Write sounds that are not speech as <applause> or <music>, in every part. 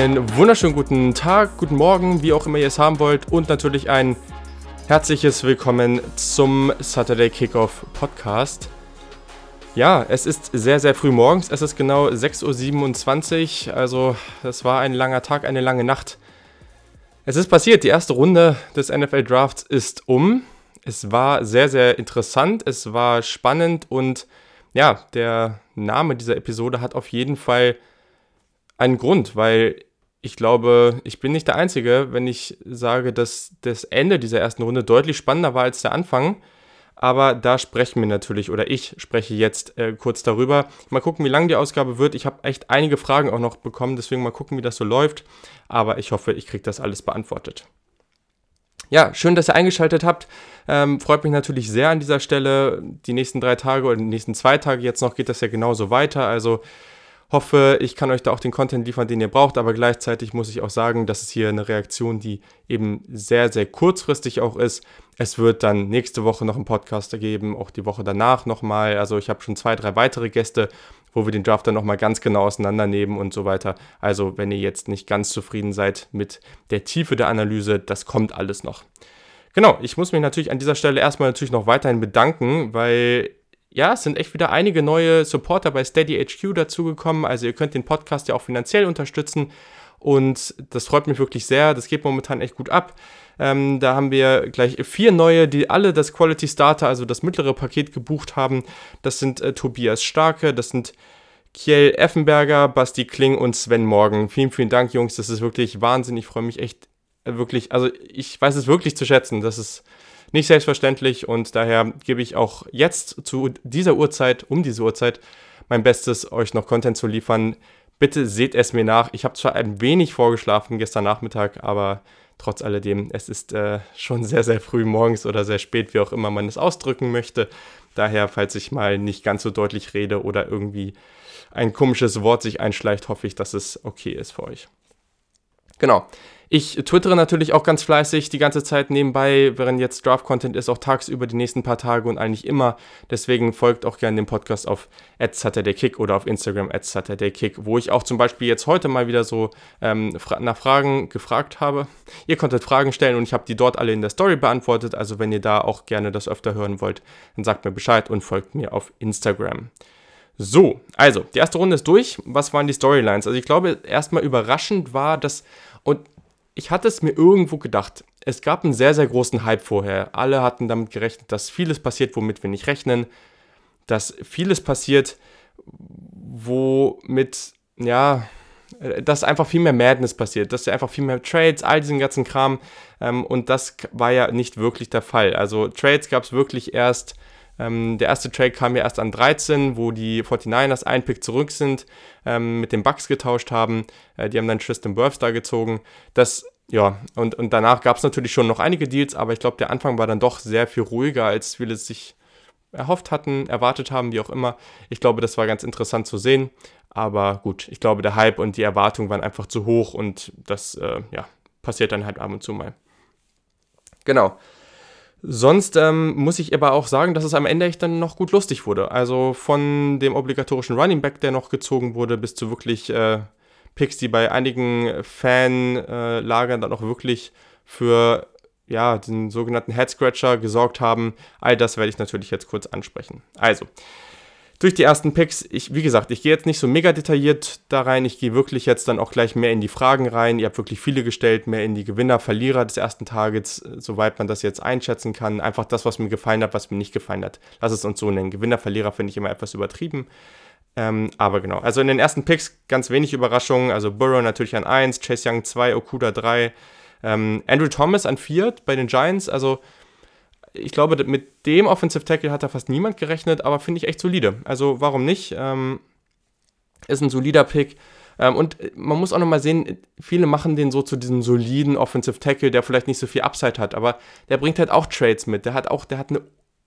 Einen wunderschönen guten Tag, guten Morgen, wie auch immer ihr es haben wollt und natürlich ein herzliches Willkommen zum Saturday Kickoff Podcast. Ja, es ist sehr, sehr früh morgens. Es ist genau 6.27 Uhr. Also, es war ein langer Tag, eine lange Nacht. Es ist passiert. Die erste Runde des NFL Drafts ist um. Es war sehr, sehr interessant. Es war spannend und ja, der Name dieser Episode hat auf jeden Fall einen Grund, weil ich glaube, ich bin nicht der Einzige, wenn ich sage, dass das Ende dieser ersten Runde deutlich spannender war als der Anfang. Aber da sprechen wir natürlich, oder ich spreche jetzt äh, kurz darüber. Mal gucken, wie lang die Ausgabe wird. Ich habe echt einige Fragen auch noch bekommen, deswegen mal gucken, wie das so läuft. Aber ich hoffe, ich kriege das alles beantwortet. Ja, schön, dass ihr eingeschaltet habt. Ähm, freut mich natürlich sehr an dieser Stelle. Die nächsten drei Tage oder die nächsten zwei Tage jetzt noch geht das ja genauso weiter. Also hoffe, ich kann euch da auch den Content liefern, den ihr braucht, aber gleichzeitig muss ich auch sagen, dass es hier eine Reaktion, die eben sehr, sehr kurzfristig auch ist. Es wird dann nächste Woche noch einen Podcast geben, auch die Woche danach nochmal. Also ich habe schon zwei, drei weitere Gäste, wo wir den Draft dann nochmal ganz genau auseinandernehmen und so weiter. Also wenn ihr jetzt nicht ganz zufrieden seid mit der Tiefe der Analyse, das kommt alles noch. Genau, ich muss mich natürlich an dieser Stelle erstmal natürlich noch weiterhin bedanken, weil ja, es sind echt wieder einige neue Supporter bei Steady HQ dazugekommen. Also ihr könnt den Podcast ja auch finanziell unterstützen. Und das freut mich wirklich sehr. Das geht momentan echt gut ab. Ähm, da haben wir gleich vier neue, die alle das Quality Starter, also das mittlere Paket gebucht haben. Das sind äh, Tobias Starke, das sind Kiel Effenberger, Basti Kling und Sven Morgen. Vielen, vielen Dank, Jungs. Das ist wirklich Wahnsinn. Ich freue mich echt äh, wirklich, also ich weiß es wirklich zu schätzen. Das ist nicht selbstverständlich und daher gebe ich auch jetzt zu dieser Uhrzeit, um diese Uhrzeit, mein Bestes, euch noch Content zu liefern. Bitte seht es mir nach. Ich habe zwar ein wenig vorgeschlafen gestern Nachmittag, aber trotz alledem, es ist äh, schon sehr, sehr früh morgens oder sehr spät, wie auch immer man es ausdrücken möchte. Daher, falls ich mal nicht ganz so deutlich rede oder irgendwie ein komisches Wort sich einschleicht, hoffe ich, dass es okay ist für euch. Genau. Ich twittere natürlich auch ganz fleißig die ganze Zeit nebenbei, während jetzt Draft-Content ist, auch tagsüber die nächsten paar Tage und eigentlich immer. Deswegen folgt auch gerne dem Podcast auf @saturdaykick oder auf Instagram @saturdaykick, wo ich auch zum Beispiel jetzt heute mal wieder so ähm, nach Fragen gefragt habe. Ihr konntet Fragen stellen und ich habe die dort alle in der Story beantwortet. Also wenn ihr da auch gerne das öfter hören wollt, dann sagt mir Bescheid und folgt mir auf Instagram. So, also, die erste Runde ist durch. Was waren die Storylines? Also ich glaube, erstmal überraschend war, dass, und ich hatte es mir irgendwo gedacht. Es gab einen sehr, sehr großen Hype vorher. Alle hatten damit gerechnet, dass vieles passiert, womit wir nicht rechnen. Dass vieles passiert, womit, ja, dass einfach viel mehr Madness passiert, dass einfach viel mehr Trades, all diesen ganzen Kram. Ähm, und das war ja nicht wirklich der Fall. Also Trades gab es wirklich erst ähm, der erste Trade kam ja erst an 13, wo die 49ers ein Pick zurück sind, ähm, mit den Bucks getauscht haben. Äh, die haben dann Tristan Wirfs da gezogen. Das, ja, und, und danach gab es natürlich schon noch einige Deals, aber ich glaube, der Anfang war dann doch sehr viel ruhiger, als viele sich erhofft hatten, erwartet haben, wie auch immer. Ich glaube, das war ganz interessant zu sehen. Aber gut, ich glaube, der Hype und die Erwartungen waren einfach zu hoch und das, äh, ja, passiert dann halt ab und zu mal. Genau. Sonst ähm, muss ich aber auch sagen, dass es am Ende echt dann noch gut lustig wurde. Also von dem obligatorischen Running Back, der noch gezogen wurde, bis zu wirklich äh, Picks, die bei einigen Fanlagern äh, dann auch wirklich für ja, den sogenannten Head Scratcher gesorgt haben. All das werde ich natürlich jetzt kurz ansprechen. Also, durch die ersten Picks, ich, wie gesagt, ich gehe jetzt nicht so mega detailliert da rein. Ich gehe wirklich jetzt dann auch gleich mehr in die Fragen rein. Ihr habt wirklich viele gestellt, mehr in die Gewinner, Verlierer des ersten Targets, soweit man das jetzt einschätzen kann. Einfach das, was mir gefallen hat, was mir nicht gefallen hat. Lass es uns so nennen. Gewinner, Verlierer finde ich immer etwas übertrieben. Ähm, aber genau, also in den ersten Picks ganz wenig Überraschungen. Also Burrow natürlich an 1, Chase Young 2, Okuda 3, ähm, Andrew Thomas an 4 bei den Giants. Also ich glaube, mit dem Offensive Tackle hat da fast niemand gerechnet, aber finde ich echt solide. Also warum nicht? Ähm, ist ein solider Pick. Ähm, und man muss auch nochmal sehen, viele machen den so zu diesem soliden Offensive Tackle, der vielleicht nicht so viel Upside hat, aber der bringt halt auch Trades mit. Der hat auch, der hat eine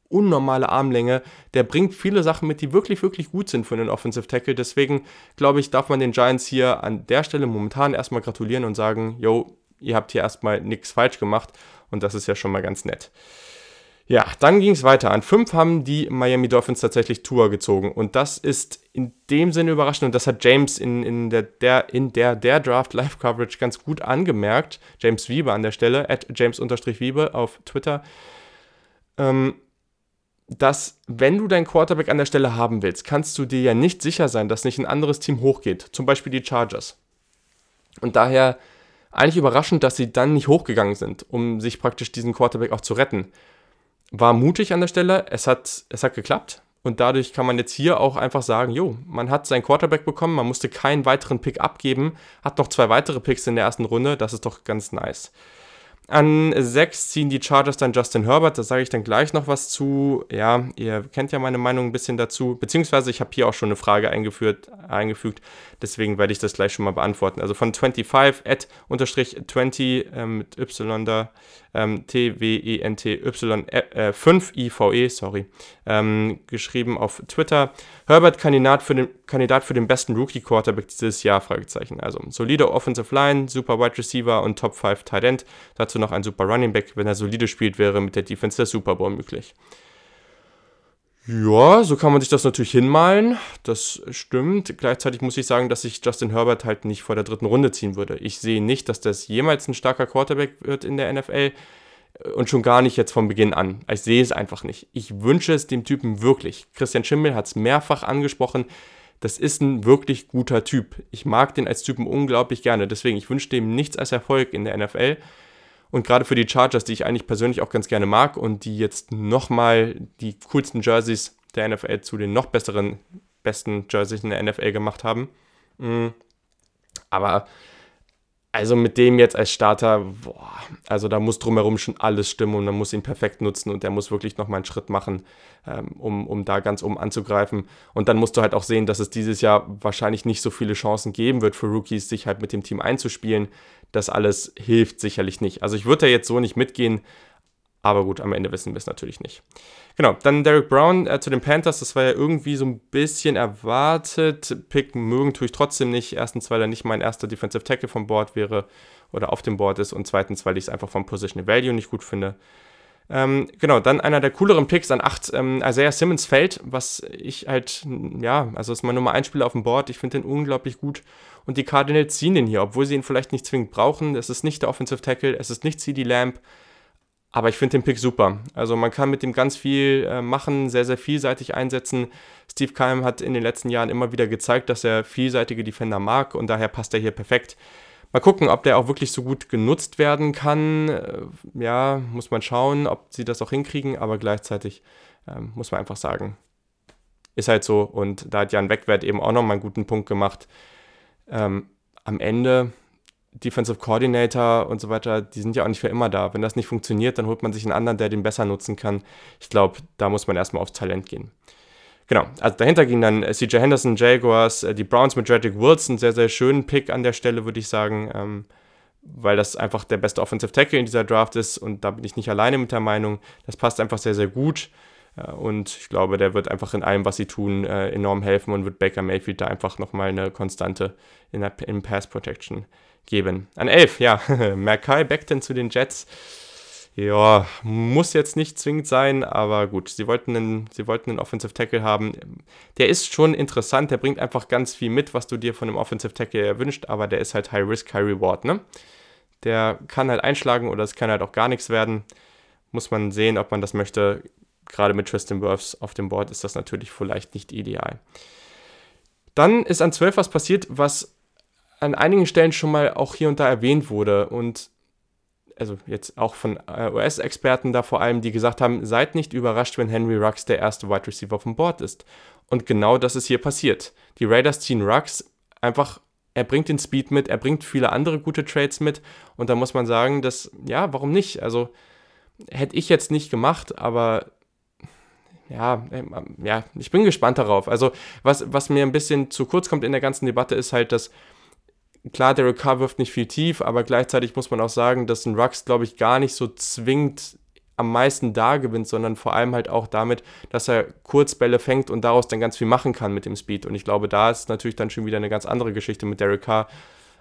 unnormale Armlänge. Der bringt viele Sachen mit, die wirklich, wirklich gut sind für einen Offensive Tackle. Deswegen glaube ich, darf man den Giants hier an der Stelle momentan erstmal gratulieren und sagen, yo, ihr habt hier erstmal nichts falsch gemacht und das ist ja schon mal ganz nett. Ja, dann ging es weiter. An 5 haben die Miami Dolphins tatsächlich Tour gezogen. Und das ist in dem Sinne überraschend. Und das hat James in, in der, der, in der, der Draft Live Coverage ganz gut angemerkt. James Wiebe an der Stelle, at James-Wiebe auf Twitter. Ähm, dass, wenn du deinen Quarterback an der Stelle haben willst, kannst du dir ja nicht sicher sein, dass nicht ein anderes Team hochgeht. Zum Beispiel die Chargers. Und daher eigentlich überraschend, dass sie dann nicht hochgegangen sind, um sich praktisch diesen Quarterback auch zu retten war mutig an der Stelle. Es hat, es hat geklappt. Und dadurch kann man jetzt hier auch einfach sagen, jo, man hat seinen Quarterback bekommen, man musste keinen weiteren Pick abgeben, hat noch zwei weitere Picks in der ersten Runde, das ist doch ganz nice. An 6 ziehen die Chargers dann Justin Herbert, da sage ich dann gleich noch was zu. Ja, ihr kennt ja meine Meinung ein bisschen dazu, beziehungsweise ich habe hier auch schon eine Frage eingeführt, eingefügt, deswegen werde ich das gleich schon mal beantworten. Also von 25 at unterstrich 20 äh, mit Y da, ähm, T-W-E-N-T-Y äh, 5 I-V-E, sorry, ähm, geschrieben auf Twitter. Herbert Kandidat für den, Kandidat für den besten Rookie-Quarterback dieses Jahr, Fragezeichen. Also solide Offensive Line, super Wide Receiver und Top 5 Tight End. Dazu noch ein super Running Back. Wenn er solide spielt, wäre mit der Defense der Super Bowl möglich. Ja, so kann man sich das natürlich hinmalen. Das stimmt. Gleichzeitig muss ich sagen, dass ich Justin Herbert halt nicht vor der dritten Runde ziehen würde. Ich sehe nicht, dass das jemals ein starker Quarterback wird in der NFL und schon gar nicht jetzt von Beginn an. Ich sehe es einfach nicht. Ich wünsche es dem Typen wirklich. Christian Schimmel hat es mehrfach angesprochen. Das ist ein wirklich guter Typ. Ich mag den als Typen unglaublich gerne. Deswegen, ich wünsche dem nichts als Erfolg in der NFL. Und gerade für die Chargers, die ich eigentlich persönlich auch ganz gerne mag und die jetzt nochmal die coolsten Jerseys der NFL zu den noch besseren, besten Jerseys in der NFL gemacht haben. Mm. Aber also mit dem jetzt als Starter, boah, also da muss drumherum schon alles stimmen und man muss ihn perfekt nutzen und der muss wirklich nochmal einen Schritt machen, ähm, um, um da ganz oben anzugreifen. Und dann musst du halt auch sehen, dass es dieses Jahr wahrscheinlich nicht so viele Chancen geben wird für Rookies, sich halt mit dem Team einzuspielen. Das alles hilft sicherlich nicht. Also ich würde da jetzt so nicht mitgehen, aber gut, am Ende wissen wir es natürlich nicht. Genau, dann Derek Brown äh, zu den Panthers, das war ja irgendwie so ein bisschen erwartet. Pick mögen tue ich trotzdem nicht. Erstens, weil er nicht mein erster Defensive Tackle vom Board wäre oder auf dem Board ist und zweitens, weil ich es einfach vom Position Value nicht gut finde. Ähm, genau, dann einer der cooleren Picks an 8, ähm, Isaiah Simmons fällt, was ich halt, ja, also ist mein Nummer 1 Spieler auf dem Board, ich finde den unglaublich gut und die Cardinals ziehen den hier, obwohl sie ihn vielleicht nicht zwingend brauchen. Es ist nicht der Offensive Tackle, es ist nicht CD Lamb, aber ich finde den Pick super. Also man kann mit dem ganz viel äh, machen, sehr, sehr vielseitig einsetzen. Steve Keim hat in den letzten Jahren immer wieder gezeigt, dass er vielseitige Defender mag und daher passt er hier perfekt. Mal gucken, ob der auch wirklich so gut genutzt werden kann. Äh, ja, muss man schauen, ob sie das auch hinkriegen, aber gleichzeitig äh, muss man einfach sagen, ist halt so. Und da hat Jan Wegwert eben auch nochmal einen guten Punkt gemacht. Ähm, am Ende Defensive Coordinator und so weiter, die sind ja auch nicht für immer da. Wenn das nicht funktioniert, dann holt man sich einen anderen, der den besser nutzen kann. Ich glaube, da muss man erstmal aufs Talent gehen. Genau, also dahinter ging dann äh, CJ Henderson, Jaguars, äh, die Browns mit Jedrick Wilson, sehr, sehr schönen Pick an der Stelle, würde ich sagen, ähm, weil das einfach der beste Offensive Tackle in dieser Draft ist und da bin ich nicht alleine mit der Meinung. Das passt einfach sehr, sehr gut äh, und ich glaube, der wird einfach in allem, was sie tun, enorm helfen und wird Baker Mayfield da einfach nochmal eine Konstante in der in Pass Protection geben. An 11, ja. <laughs> Mackay Beckton zu den Jets. Ja, muss jetzt nicht zwingend sein, aber gut, sie wollten einen, sie wollten einen Offensive Tackle haben. Der ist schon interessant, der bringt einfach ganz viel mit, was du dir von einem Offensive Tackle erwünscht, aber der ist halt High Risk, High Reward, ne? Der kann halt einschlagen oder es kann halt auch gar nichts werden. Muss man sehen, ob man das möchte. Gerade mit Tristan Wirfs auf dem Board ist das natürlich vielleicht nicht ideal. Dann ist an 12 was passiert, was an einigen Stellen schon mal auch hier und da erwähnt wurde und also jetzt auch von äh, US-Experten da vor allem, die gesagt haben, seid nicht überrascht, wenn Henry Rux der erste Wide Receiver vom Board ist. Und genau das ist hier passiert. Die Raiders ziehen Rux einfach, er bringt den Speed mit, er bringt viele andere gute Trades mit und da muss man sagen, dass, ja, warum nicht? Also hätte ich jetzt nicht gemacht, aber ja, ähm, ja, ich bin gespannt darauf. Also was, was mir ein bisschen zu kurz kommt in der ganzen Debatte ist halt, dass klar, Derek Carr wirft nicht viel tief, aber gleichzeitig muss man auch sagen, dass ein Rux, glaube ich, gar nicht so zwingend am meisten da gewinnt, sondern vor allem halt auch damit, dass er Kurzbälle fängt und daraus dann ganz viel machen kann mit dem Speed. Und ich glaube, da ist natürlich dann schon wieder eine ganz andere Geschichte mit Derek Carr.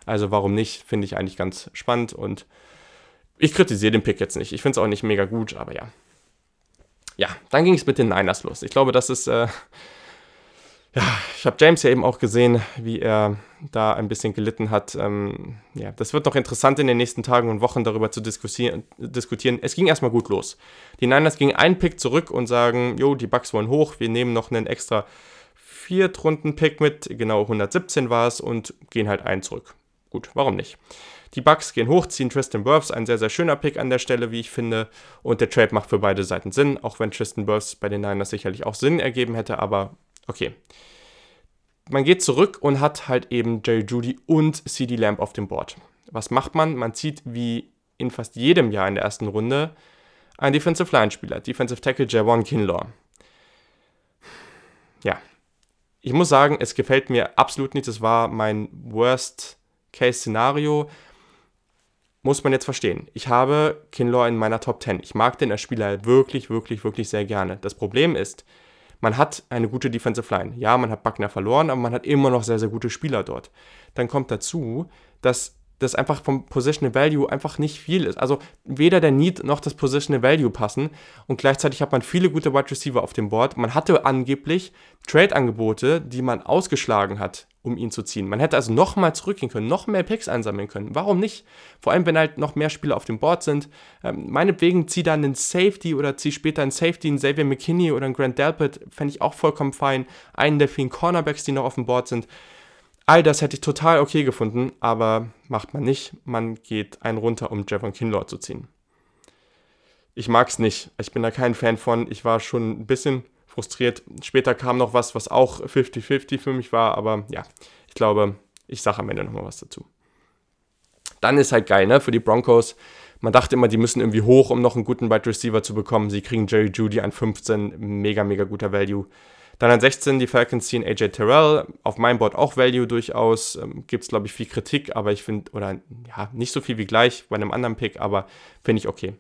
Also warum nicht, finde ich eigentlich ganz spannend und ich kritisiere den Pick jetzt nicht. Ich finde es auch nicht mega gut, aber ja. ja, dann ging es mit den Niners los. Ich glaube, das ist, äh, ja, ich habe James ja eben auch gesehen, wie er da ein bisschen gelitten hat. Ähm, ja, das wird noch interessant in den nächsten Tagen und Wochen darüber zu diskutieren. Es ging erstmal gut los. Die Niners gingen einen Pick zurück und sagen, jo, die Bucks wollen hoch, wir nehmen noch einen extra Viertrunden-Pick mit, genau 117 war es, und gehen halt einen zurück. Gut, warum nicht? Die Bucks gehen hoch, ziehen Tristan Wirfs, ein sehr, sehr schöner Pick an der Stelle, wie ich finde. Und der Trade macht für beide Seiten Sinn, auch wenn Tristan Wirfs bei den Niners sicherlich auch Sinn ergeben hätte, aber okay. Man geht zurück und hat halt eben Jerry Judy und CD Lamb auf dem Board. Was macht man? Man zieht wie in fast jedem Jahr in der ersten Runde einen Defensive Line Spieler, Defensive Tackle Javon Kinlaw. Ja, ich muss sagen, es gefällt mir absolut nicht. Das war mein Worst-Case-Szenario muss man jetzt verstehen. Ich habe Kinlaw in meiner Top 10. Ich mag den als Spieler wirklich, wirklich, wirklich sehr gerne. Das Problem ist, man hat eine gute Defensive Line. Ja, man hat Buckner verloren, aber man hat immer noch sehr, sehr gute Spieler dort. Dann kommt dazu, dass das einfach vom Positional Value einfach nicht viel ist. Also weder der Need noch das Positional Value passen und gleichzeitig hat man viele gute Wide Receiver auf dem Board. Man hatte angeblich Trade-Angebote, die man ausgeschlagen hat, um ihn zu ziehen. Man hätte also nochmal zurückgehen können, noch mehr Picks einsammeln können. Warum nicht? Vor allem, wenn halt noch mehr Spieler auf dem Board sind. Ähm, meinetwegen zieh dann einen Safety oder zieh später einen Safety, einen Xavier McKinney oder einen Grant Delpit, fände ich auch vollkommen fein. Einen der vielen Cornerbacks, die noch auf dem Board sind. All das hätte ich total okay gefunden, aber macht man nicht. Man geht einen runter, um Javon Kinlaw zu ziehen. Ich mag es nicht. Ich bin da kein Fan von. Ich war schon ein bisschen frustriert. Später kam noch was, was auch 50-50 für mich war, aber ja, ich glaube, ich sage am Ende nochmal was dazu. Dann ist halt geil, ne, für die Broncos. Man dachte immer, die müssen irgendwie hoch, um noch einen guten Wide Receiver zu bekommen. Sie kriegen Jerry Judy an 15, mega, mega guter Value. Dann an 16 die Falcons ziehen AJ Terrell, auf meinem Board auch Value durchaus. Ähm, Gibt es, glaube ich, viel Kritik, aber ich finde, oder ja, nicht so viel wie gleich bei einem anderen Pick, aber finde ich okay.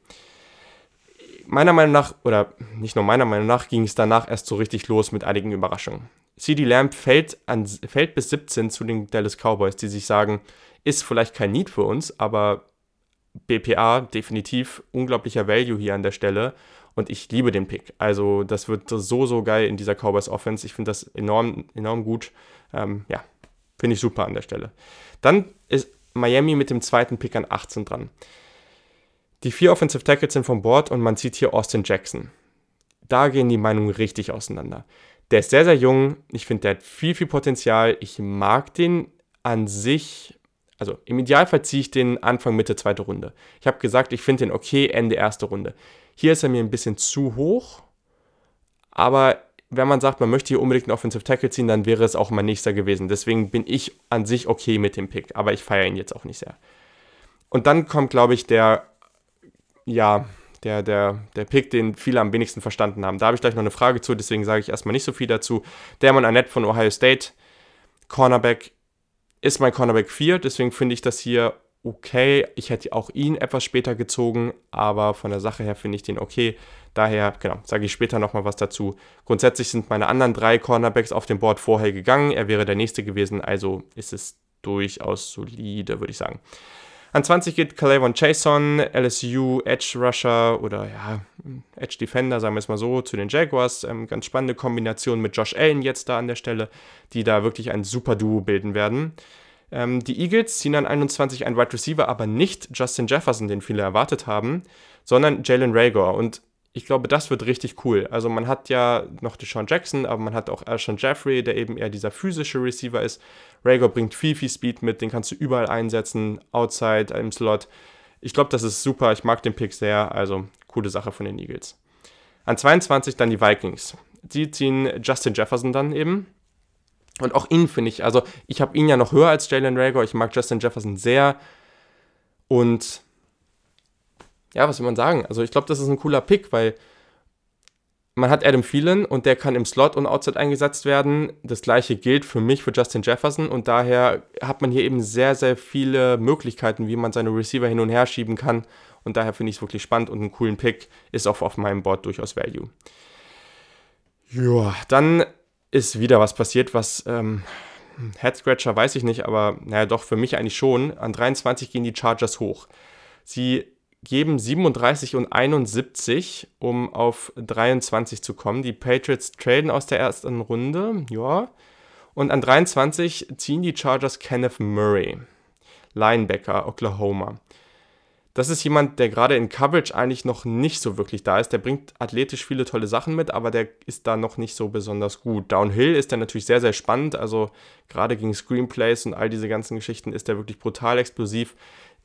Meiner Meinung nach, oder nicht nur meiner Meinung nach, ging es danach erst so richtig los mit einigen Überraschungen. CD Lamb fällt, an, fällt bis 17 zu den Dallas Cowboys, die sich sagen, ist vielleicht kein Need für uns, aber BPA definitiv unglaublicher Value hier an der Stelle und ich liebe den Pick. Also das wird so, so geil in dieser Cowboys Offense. Ich finde das enorm, enorm gut. Ähm, ja, finde ich super an der Stelle. Dann ist Miami mit dem zweiten Pick an 18 dran. Die vier Offensive Tackles sind vom Board und man sieht hier Austin Jackson. Da gehen die Meinungen richtig auseinander. Der ist sehr, sehr jung. Ich finde, der hat viel, viel Potenzial. Ich mag den an sich. Also im Idealfall ziehe ich den Anfang, Mitte, zweite Runde. Ich habe gesagt, ich finde den okay, Ende erste Runde. Hier ist er mir ein bisschen zu hoch, aber wenn man sagt, man möchte hier unbedingt einen Offensive Tackle ziehen, dann wäre es auch mein nächster gewesen. Deswegen bin ich an sich okay mit dem Pick, aber ich feiere ihn jetzt auch nicht sehr. Und dann kommt, glaube ich, der, ja, der, der, der Pick, den viele am wenigsten verstanden haben. Da habe ich gleich noch eine Frage zu, deswegen sage ich erstmal nicht so viel dazu. Dermon Annette von Ohio State, Cornerback, ist mein Cornerback 4, deswegen finde ich das hier okay. Ich hätte auch ihn etwas später gezogen, aber von der Sache her finde ich den okay. Daher, genau, sage ich später nochmal was dazu. Grundsätzlich sind meine anderen drei Cornerbacks auf dem Board vorher gegangen. Er wäre der nächste gewesen, also ist es durchaus solide, würde ich sagen. An 20 geht Calavon Chason, LSU Edge Rusher oder ja, Edge Defender, sagen wir es mal so, zu den Jaguars. Ähm, ganz spannende Kombination mit Josh Allen jetzt da an der Stelle, die da wirklich ein super Duo bilden werden. Ähm, die Eagles ziehen an 21 einen Wide Receiver, aber nicht Justin Jefferson, den viele erwartet haben, sondern Jalen Rager. Und ich glaube, das wird richtig cool. Also man hat ja noch Deshaun Jackson, aber man hat auch Alshon Jeffrey, der eben eher dieser physische Receiver ist. Rager bringt viel, viel Speed mit, den kannst du überall einsetzen, outside, im Slot. Ich glaube, das ist super. Ich mag den Pick sehr. Also coole Sache von den Eagles. An 22 dann die Vikings. Die ziehen Justin Jefferson dann eben. Und auch ihn finde ich, also ich habe ihn ja noch höher als Jalen Rager. Ich mag Justin Jefferson sehr. Und ja, was will man sagen? Also ich glaube, das ist ein cooler Pick, weil man hat Adam Thielen und der kann im Slot und Outside eingesetzt werden. Das gleiche gilt für mich, für Justin Jefferson und daher hat man hier eben sehr, sehr viele Möglichkeiten, wie man seine Receiver hin und her schieben kann und daher finde ich es wirklich spannend und einen coolen Pick ist auch auf meinem Board durchaus Value. Ja, dann ist wieder was passiert, was ähm, Head Scratcher weiß ich nicht, aber naja, doch für mich eigentlich schon. An 23 gehen die Chargers hoch. Sie geben 37 und 71, um auf 23 zu kommen. Die Patriots traden aus der ersten Runde, ja. Und an 23 ziehen die Chargers Kenneth Murray, Linebacker, Oklahoma. Das ist jemand, der gerade in Coverage eigentlich noch nicht so wirklich da ist. Der bringt athletisch viele tolle Sachen mit, aber der ist da noch nicht so besonders gut. Downhill ist der natürlich sehr, sehr spannend. Also gerade gegen Screenplays und all diese ganzen Geschichten ist der wirklich brutal explosiv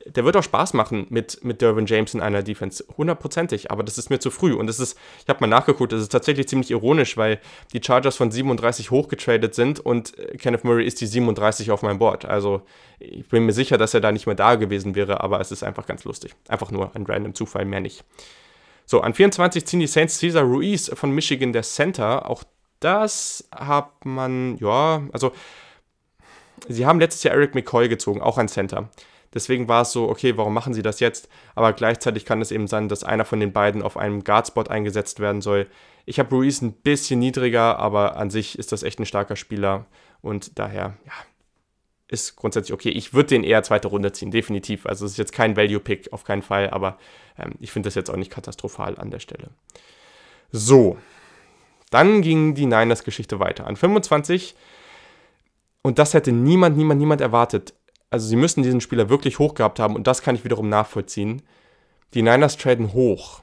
der wird auch Spaß machen mit, mit Derwin James in einer Defense. Hundertprozentig, aber das ist mir zu früh. Und das ist, ich habe mal nachgeguckt, das ist tatsächlich ziemlich ironisch, weil die Chargers von 37 hochgetradet sind und äh, Kenneth Murray ist die 37 auf meinem Board. Also ich bin mir sicher, dass er da nicht mehr da gewesen wäre, aber es ist einfach ganz lustig. Einfach nur ein random Zufall, mehr nicht. So, an 24 ziehen die Saints Cesar Ruiz von Michigan, der Center. Auch das hat man, ja, also sie haben letztes Jahr Eric McCoy gezogen, auch ein Center. Deswegen war es so, okay, warum machen sie das jetzt? Aber gleichzeitig kann es eben sein, dass einer von den beiden auf einem Guardspot eingesetzt werden soll. Ich habe Ruiz ein bisschen niedriger, aber an sich ist das echt ein starker Spieler und daher, ja, ist grundsätzlich okay. Ich würde den eher zweite Runde ziehen, definitiv. Also es ist jetzt kein Value-Pick, auf keinen Fall, aber ähm, ich finde das jetzt auch nicht katastrophal an der Stelle. So, dann ging die Niners-Geschichte weiter. An 25 und das hätte niemand, niemand, niemand erwartet also sie müssen diesen Spieler wirklich hoch gehabt haben und das kann ich wiederum nachvollziehen. Die Niners traden hoch.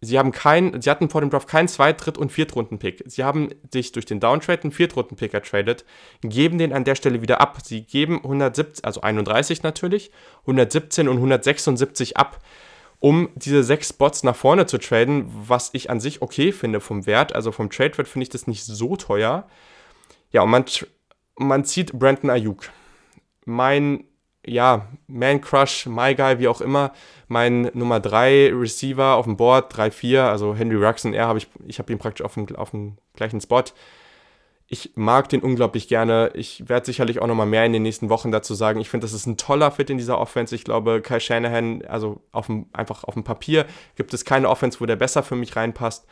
Sie haben kein, sie hatten vor dem Draft keinen Zweit-, Dritt- und Viertrunden-Pick. Sie haben sich durch den Downtrade einen Viertrunden-Pick ertradet, geben den an der Stelle wieder ab. Sie geben 117, also 31 natürlich, 117 und 176 ab, um diese sechs Spots nach vorne zu traden, was ich an sich okay finde vom Wert. Also vom Trade-Wert finde ich das nicht so teuer. Ja, und man, man zieht Brandon Ayuk mein, ja, Man Crush, My Guy, wie auch immer, mein Nummer 3 Receiver auf dem Board, 3-4, also Henry Rugson, er habe ich, ich habe ihn praktisch auf dem, auf dem gleichen Spot. Ich mag den unglaublich gerne. Ich werde sicherlich auch noch mal mehr in den nächsten Wochen dazu sagen. Ich finde, das ist ein toller Fit in dieser Offense. Ich glaube, Kyle Shanahan, also auf dem, einfach auf dem Papier, gibt es keine Offense, wo der besser für mich reinpasst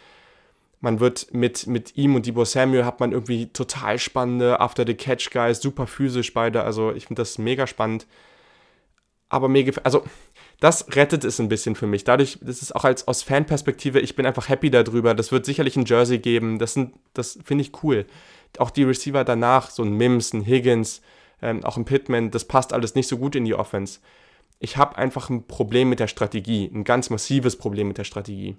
man wird mit, mit ihm und Debo Samuel hat man irgendwie total spannende After the Catch Guys, super physisch beide. Also ich finde das mega spannend. Aber mir gefällt, also das rettet es ein bisschen für mich. Dadurch, das ist auch als aus Fanperspektive, ich bin einfach happy darüber. Das wird sicherlich ein Jersey geben. Das, das finde ich cool. Auch die Receiver danach, so ein Mims, ein Higgins, ähm, auch ein Pittman, das passt alles nicht so gut in die Offense. Ich habe einfach ein Problem mit der Strategie, ein ganz massives Problem mit der Strategie.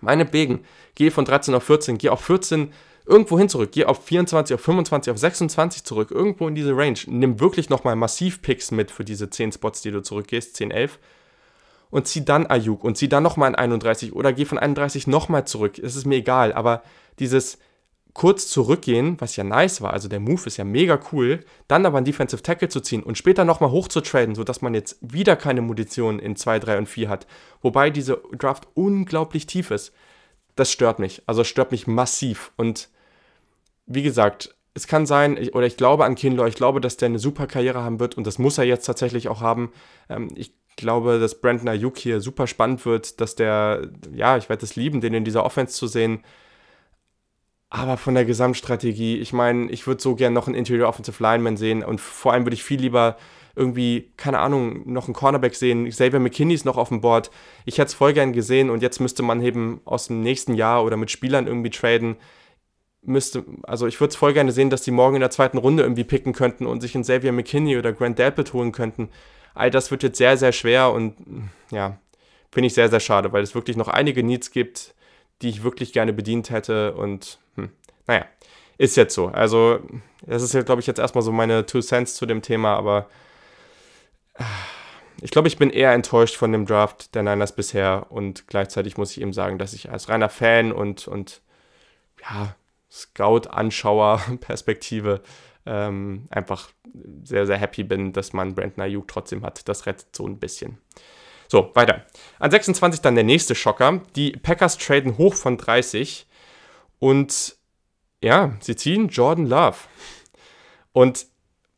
Meinetwegen, geh von 13 auf 14, geh auf 14 irgendwo hin zurück, geh auf 24, auf 25, auf 26 zurück, irgendwo in diese Range. Nimm wirklich nochmal massiv Picks mit für diese 10 Spots, die du zurückgehst, 10, 11. Und zieh dann Ayuk und zieh dann nochmal in 31 oder geh von 31 nochmal zurück. Es ist mir egal, aber dieses, kurz zurückgehen, was ja nice war, also der Move ist ja mega cool, dann aber einen Defensive Tackle zu ziehen und später nochmal hoch zu traden, sodass man jetzt wieder keine Munition in 2, 3 und 4 hat, wobei diese Draft unglaublich tief ist, das stört mich, also stört mich massiv und wie gesagt, es kann sein, oder ich glaube an Kinlaw, ich glaube, dass der eine super Karriere haben wird und das muss er jetzt tatsächlich auch haben. Ähm, ich glaube, dass Brandon Ayuk hier super spannend wird, dass der, ja, ich werde es lieben, den in dieser Offense zu sehen. Aber von der Gesamtstrategie, ich meine, ich würde so gerne noch einen Interior Offensive Lineman sehen und vor allem würde ich viel lieber irgendwie, keine Ahnung, noch einen Cornerback sehen. Xavier McKinney ist noch auf dem Board. Ich hätte es voll gern gesehen und jetzt müsste man eben aus dem nächsten Jahr oder mit Spielern irgendwie traden. Müsste, also ich würde es voll gerne sehen, dass die morgen in der zweiten Runde irgendwie picken könnten und sich einen Xavier McKinney oder Grant Delpit holen könnten. All das wird jetzt sehr, sehr schwer und ja, finde ich sehr, sehr schade, weil es wirklich noch einige Needs gibt, die ich wirklich gerne bedient hätte und hm, naja, ist jetzt so. Also, das ist glaube ich, jetzt erstmal so meine Two Cents zu dem Thema, aber äh, ich glaube, ich bin eher enttäuscht von dem Draft der Niners bisher und gleichzeitig muss ich eben sagen, dass ich als reiner Fan und, und ja, Scout-Anschauer-Perspektive ähm, einfach sehr, sehr happy bin, dass man Brandon Ayuk trotzdem hat. Das rettet so ein bisschen. So, weiter. An 26 dann der nächste Schocker. Die Packers traden hoch von 30 und ja, sie ziehen Jordan Love. Und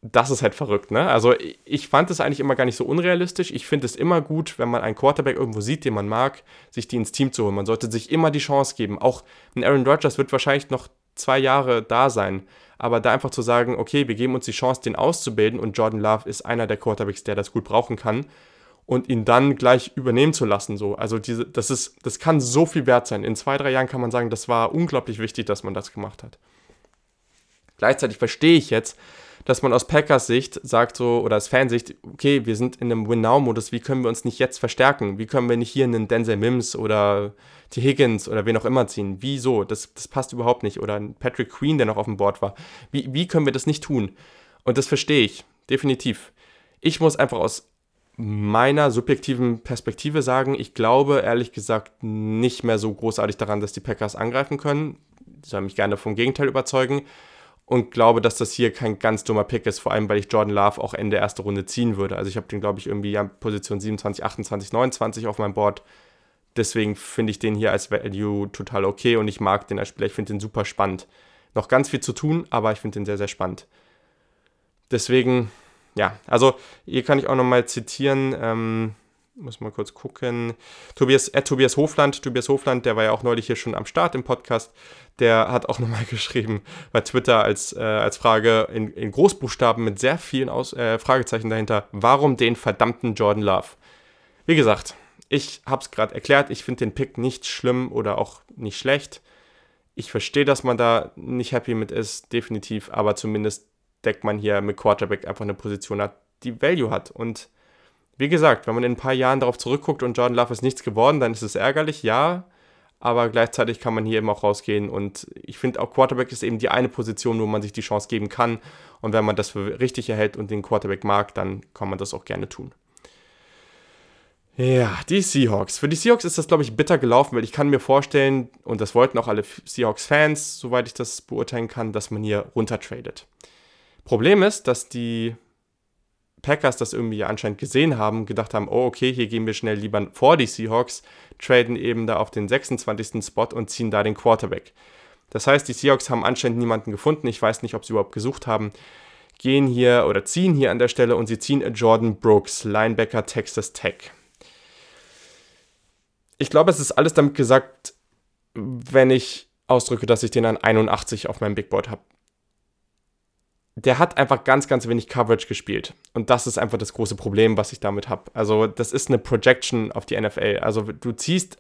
das ist halt verrückt, ne? Also ich fand es eigentlich immer gar nicht so unrealistisch. Ich finde es immer gut, wenn man einen Quarterback irgendwo sieht, den man mag, sich die ins Team zu holen. Man sollte sich immer die Chance geben. Auch ein Aaron Rodgers wird wahrscheinlich noch zwei Jahre da sein. Aber da einfach zu sagen, okay, wir geben uns die Chance, den auszubilden und Jordan Love ist einer der Quarterbacks, der das gut brauchen kann und ihn dann gleich übernehmen zu lassen. So. Also diese, das, ist, das kann so viel wert sein. In zwei, drei Jahren kann man sagen, das war unglaublich wichtig, dass man das gemacht hat. Gleichzeitig verstehe ich jetzt, dass man aus Packers Sicht sagt so, oder aus Fansicht, okay, wir sind in einem Win-Now-Modus, wie können wir uns nicht jetzt verstärken? Wie können wir nicht hier einen Denzel Mims oder T. Higgins oder wen auch immer ziehen? Wieso? Das, das passt überhaupt nicht. Oder Patrick Queen, der noch auf dem Board war. Wie, wie können wir das nicht tun? Und das verstehe ich, definitiv. Ich muss einfach aus meiner subjektiven Perspektive sagen, ich glaube ehrlich gesagt nicht mehr so großartig daran, dass die Packers angreifen können. Ich soll mich gerne vom Gegenteil überzeugen und glaube, dass das hier kein ganz dummer Pick ist, vor allem weil ich Jordan Love auch Ende erste Runde ziehen würde. Also ich habe den, glaube ich, irgendwie an Position 27, 28, 29 auf meinem Board. Deswegen finde ich den hier als Value total okay und ich mag den als Spieler. Ich finde den super spannend. Noch ganz viel zu tun, aber ich finde den sehr, sehr spannend. Deswegen, ja, also hier kann ich auch nochmal zitieren. Ähm, muss mal kurz gucken. Tobias, äh, Tobias Hofland, Tobias Hofland, der war ja auch neulich hier schon am Start im Podcast, der hat auch nochmal <laughs> geschrieben bei Twitter als, äh, als Frage in, in, Großbuchstaben mit sehr vielen Aus, äh, Fragezeichen dahinter, warum den verdammten Jordan Love? Wie gesagt, ich habe es gerade erklärt, ich finde den Pick nicht schlimm oder auch nicht schlecht. Ich verstehe, dass man da nicht happy mit ist, definitiv, aber zumindest deckt man hier mit Quarterback einfach eine Position hat, die Value hat und wie gesagt, wenn man in ein paar Jahren darauf zurückguckt und Jordan Love ist nichts geworden, dann ist es ärgerlich, ja. Aber gleichzeitig kann man hier eben auch rausgehen. Und ich finde auch Quarterback ist eben die eine Position, wo man sich die Chance geben kann. Und wenn man das für richtig erhält und den Quarterback mag, dann kann man das auch gerne tun. Ja, die Seahawks. Für die Seahawks ist das, glaube ich, bitter gelaufen, weil ich kann mir vorstellen, und das wollten auch alle Seahawks-Fans, soweit ich das beurteilen kann, dass man hier runtertradet. Problem ist, dass die Packers das irgendwie anscheinend gesehen haben, gedacht haben, oh okay, hier gehen wir schnell lieber vor die Seahawks, traden eben da auf den 26. Spot und ziehen da den Quarterback. Das heißt, die Seahawks haben anscheinend niemanden gefunden, ich weiß nicht, ob sie überhaupt gesucht haben, gehen hier oder ziehen hier an der Stelle und sie ziehen Jordan Brooks, Linebacker Texas Tech. Ich glaube, es ist alles damit gesagt, wenn ich ausdrücke, dass ich den an 81 auf meinem Big Board habe der hat einfach ganz, ganz wenig Coverage gespielt. Und das ist einfach das große Problem, was ich damit habe. Also, das ist eine Projection auf die NFL. Also, du ziehst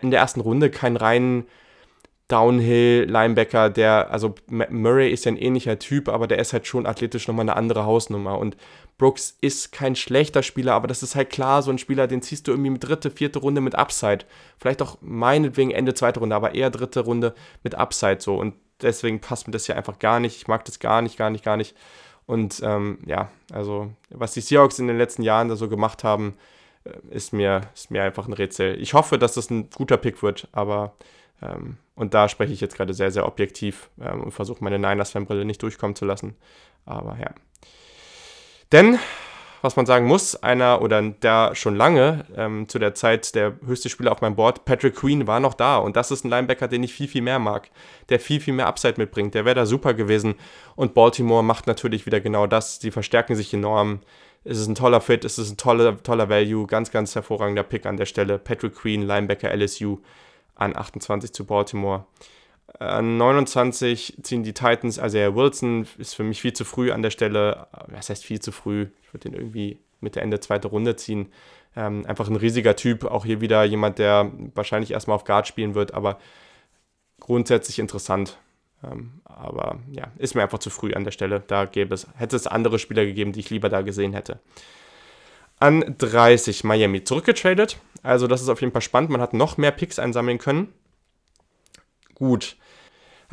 in der ersten Runde keinen reinen Downhill-Linebacker, der, also Murray ist ja ein ähnlicher Typ, aber der ist halt schon athletisch nochmal eine andere Hausnummer. Und Brooks ist kein schlechter Spieler, aber das ist halt klar, so ein Spieler, den ziehst du irgendwie mit dritte, vierte Runde mit Upside. Vielleicht auch meinetwegen Ende zweite Runde, aber eher dritte Runde mit Upside so. Und deswegen passt mir das hier einfach gar nicht. Ich mag das gar nicht, gar nicht, gar nicht. Und ähm, ja, also was die Seahawks in den letzten Jahren da so gemacht haben, äh, ist mir, ist mir einfach ein Rätsel. Ich hoffe, dass das ein guter Pick wird, aber ähm, und da spreche ich jetzt gerade sehr, sehr objektiv ähm, und versuche meine Niners-Fanbrille nicht durchkommen zu lassen. Aber ja. Denn was man sagen muss, einer oder der schon lange ähm, zu der Zeit der höchste Spieler auf meinem Board, Patrick Queen, war noch da. Und das ist ein Linebacker, den ich viel, viel mehr mag, der viel, viel mehr Upside mitbringt. Der wäre da super gewesen. Und Baltimore macht natürlich wieder genau das. Die verstärken sich enorm. Es ist ein toller Fit, es ist ein toller, toller Value, ganz, ganz hervorragender Pick an der Stelle. Patrick Queen, Linebacker LSU an 28 zu Baltimore. An 29 ziehen die Titans, also Herr Wilson ist für mich viel zu früh an der Stelle. Was heißt viel zu früh? Ich würde den irgendwie Mitte, Ende zweite Runde ziehen. Ähm, einfach ein riesiger Typ. Auch hier wieder jemand, der wahrscheinlich erstmal auf Guard spielen wird, aber grundsätzlich interessant. Ähm, aber ja, ist mir einfach zu früh an der Stelle. Da gäbe es, hätte es andere Spieler gegeben, die ich lieber da gesehen hätte. An 30 Miami zurückgetradet. Also, das ist auf jeden Fall spannend. Man hat noch mehr Picks einsammeln können. Gut.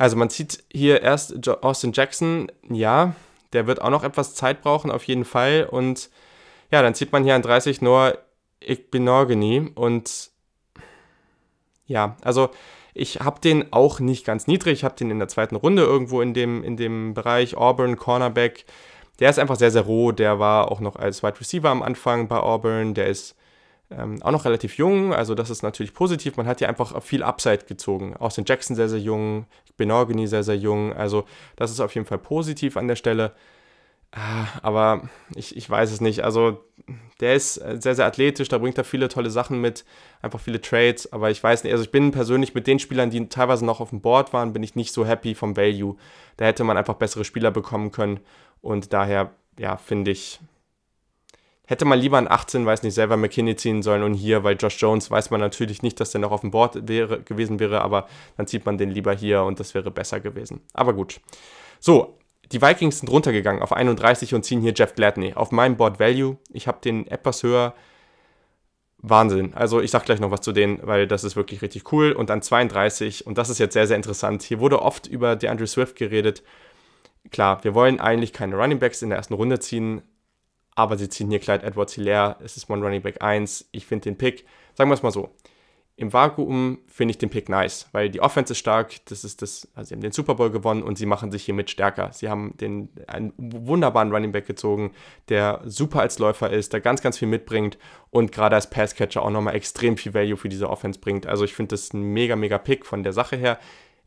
Also, man sieht hier erst Austin Jackson. Ja, der wird auch noch etwas Zeit brauchen, auf jeden Fall. Und ja, dann zieht man hier an 30 Noah Igbenogany. Und ja, also ich habe den auch nicht ganz niedrig. Ich habe den in der zweiten Runde irgendwo in dem, in dem Bereich Auburn, Cornerback. Der ist einfach sehr, sehr roh. Der war auch noch als Wide Receiver am Anfang bei Auburn. Der ist ähm, auch noch relativ jung, also das ist natürlich positiv. Man hat ja einfach viel Upside gezogen. Austin Jackson sehr, sehr jung, Benorgany sehr, sehr jung. Also das ist auf jeden Fall positiv an der Stelle. Ah, aber ich, ich weiß es nicht. Also der ist sehr, sehr athletisch, da bringt er viele tolle Sachen mit, einfach viele Trades. Aber ich weiß nicht, also ich bin persönlich mit den Spielern, die teilweise noch auf dem Board waren, bin ich nicht so happy vom Value. Da hätte man einfach bessere Spieler bekommen können. Und daher, ja, finde ich, hätte man lieber an 18, weiß nicht, selber McKinney ziehen sollen und hier, weil Josh Jones weiß man natürlich nicht, dass der noch auf dem Board wäre, gewesen wäre, aber dann zieht man den lieber hier und das wäre besser gewesen. Aber gut. So, die Vikings sind runtergegangen auf 31 und ziehen hier Jeff Gladney. Auf meinem Board Value, ich habe den etwas höher. Wahnsinn. Also ich sag gleich noch was zu denen, weil das ist wirklich richtig cool. Und dann 32, und das ist jetzt sehr, sehr interessant. Hier wurde oft über DeAndre Swift geredet. Klar, wir wollen eigentlich keine Running Backs in der ersten Runde ziehen, aber sie ziehen hier Clyde Edwards Hilaire. Es ist mein Running Back 1. Ich finde den Pick, sagen wir es mal so, im Vakuum finde ich den Pick nice, weil die Offense ist stark, das ist das, also sie haben den Super Bowl gewonnen und sie machen sich hiermit stärker. Sie haben den, einen wunderbaren Running Back gezogen, der super als Läufer ist, der ganz, ganz viel mitbringt und gerade als Passcatcher auch nochmal extrem viel Value für diese Offense bringt. Also ich finde das ein mega, mega Pick von der Sache her.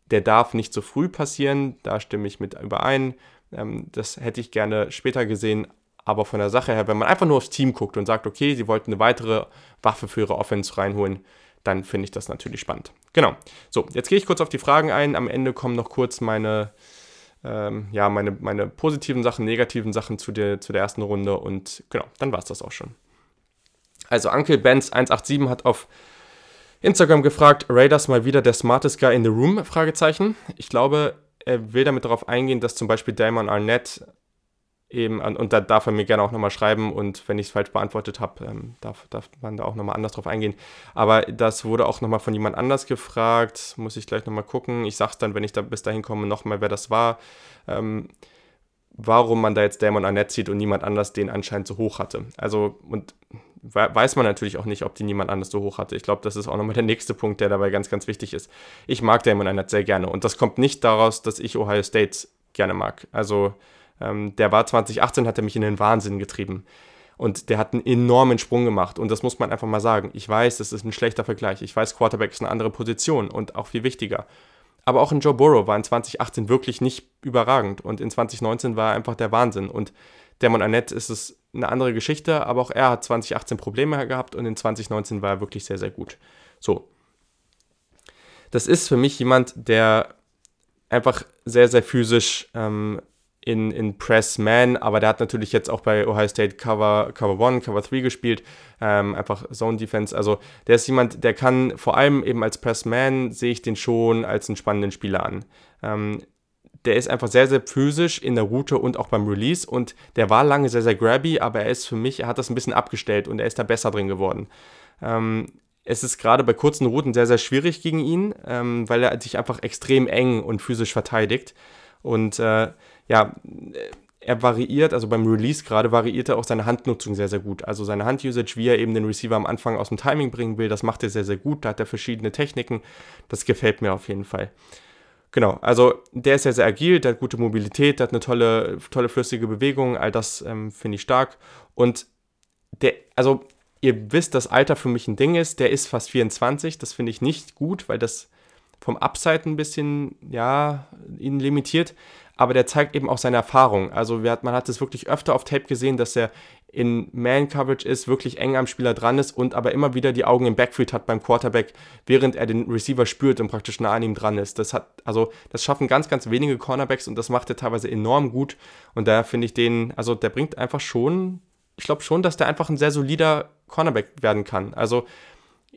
Der darf nicht so früh passieren, da stimme ich mit überein. Ähm, das hätte ich gerne später gesehen, aber von der Sache her, wenn man einfach nur aufs Team guckt und sagt, okay, sie wollten eine weitere Waffe für ihre Offense reinholen, dann finde ich das natürlich spannend. Genau. So, jetzt gehe ich kurz auf die Fragen ein. Am Ende kommen noch kurz meine, ähm, ja, meine, meine positiven Sachen, negativen Sachen zu der, zu der ersten Runde und genau, dann war es das auch schon. Also Uncle Benz 187 hat auf Instagram gefragt, Raiders mal wieder der smartest guy in the room? Fragezeichen. Ich glaube, er will damit darauf eingehen, dass zum Beispiel Damon Arnett eben, und da darf er mir gerne auch nochmal schreiben und wenn ich es falsch beantwortet habe, ähm, darf, darf man da auch nochmal anders drauf eingehen. Aber das wurde auch nochmal von jemand anders gefragt, muss ich gleich nochmal gucken. Ich sag's dann, wenn ich da bis dahin komme, nochmal, wer das war. Ähm, warum man da jetzt Damon Arnett zieht und niemand anders den anscheinend so hoch hatte. Also, und weiß man natürlich auch nicht, ob die niemand anders so hoch hatte. Ich glaube, das ist auch nochmal der nächste Punkt, der dabei ganz, ganz wichtig ist. Ich mag Damon Arnett sehr gerne und das kommt nicht daraus, dass ich Ohio State gerne mag. Also, ähm, der war 2018, hat er mich in den Wahnsinn getrieben. Und der hat einen enormen Sprung gemacht. Und das muss man einfach mal sagen. Ich weiß, das ist ein schlechter Vergleich. Ich weiß, Quarterback ist eine andere Position und auch viel wichtiger. Aber auch in Joe Burrow war in 2018 wirklich nicht überragend. Und in 2019 war er einfach der Wahnsinn. Und Damon Arnett ist es eine andere Geschichte, aber auch er hat 2018 Probleme gehabt und in 2019 war er wirklich sehr, sehr gut. So. Das ist für mich jemand, der einfach sehr, sehr physisch ähm, in, in Press Man, aber der hat natürlich jetzt auch bei Ohio State Cover, Cover 1, Cover 3 gespielt, ähm, einfach Zone Defense. Also der ist jemand, der kann vor allem eben als Press Man, sehe ich den schon als einen spannenden Spieler an. Ähm, der ist einfach sehr, sehr physisch in der Route und auch beim Release und der war lange sehr, sehr grabby, aber er ist für mich, er hat das ein bisschen abgestellt und er ist da besser drin geworden. Ähm, es ist gerade bei kurzen Routen sehr, sehr schwierig gegen ihn, ähm, weil er sich einfach extrem eng und physisch verteidigt. Und äh, ja, er variiert, also beim Release gerade variiert er auch seine Handnutzung sehr, sehr gut. Also seine Handusage, wie er eben den Receiver am Anfang aus dem Timing bringen will, das macht er sehr, sehr gut. Da hat er verschiedene Techniken. Das gefällt mir auf jeden Fall. Genau, also der ist sehr, sehr agil, der hat gute Mobilität, der hat eine tolle, tolle flüssige Bewegung, all das ähm, finde ich stark. Und der, also ihr wisst, dass Alter für mich ein Ding ist, der ist fast 24, das finde ich nicht gut, weil das vom Upside ein bisschen, ja, ihn limitiert aber der zeigt eben auch seine Erfahrung. Also hat, man hat es wirklich öfter auf Tape gesehen, dass er in Man-Coverage ist, wirklich eng am Spieler dran ist und aber immer wieder die Augen im Backfield hat beim Quarterback, während er den Receiver spürt und praktisch nah an ihm dran ist. Das hat, also das schaffen ganz, ganz wenige Cornerbacks und das macht er teilweise enorm gut. Und da finde ich den, also der bringt einfach schon, ich glaube schon, dass der einfach ein sehr solider Cornerback werden kann. Also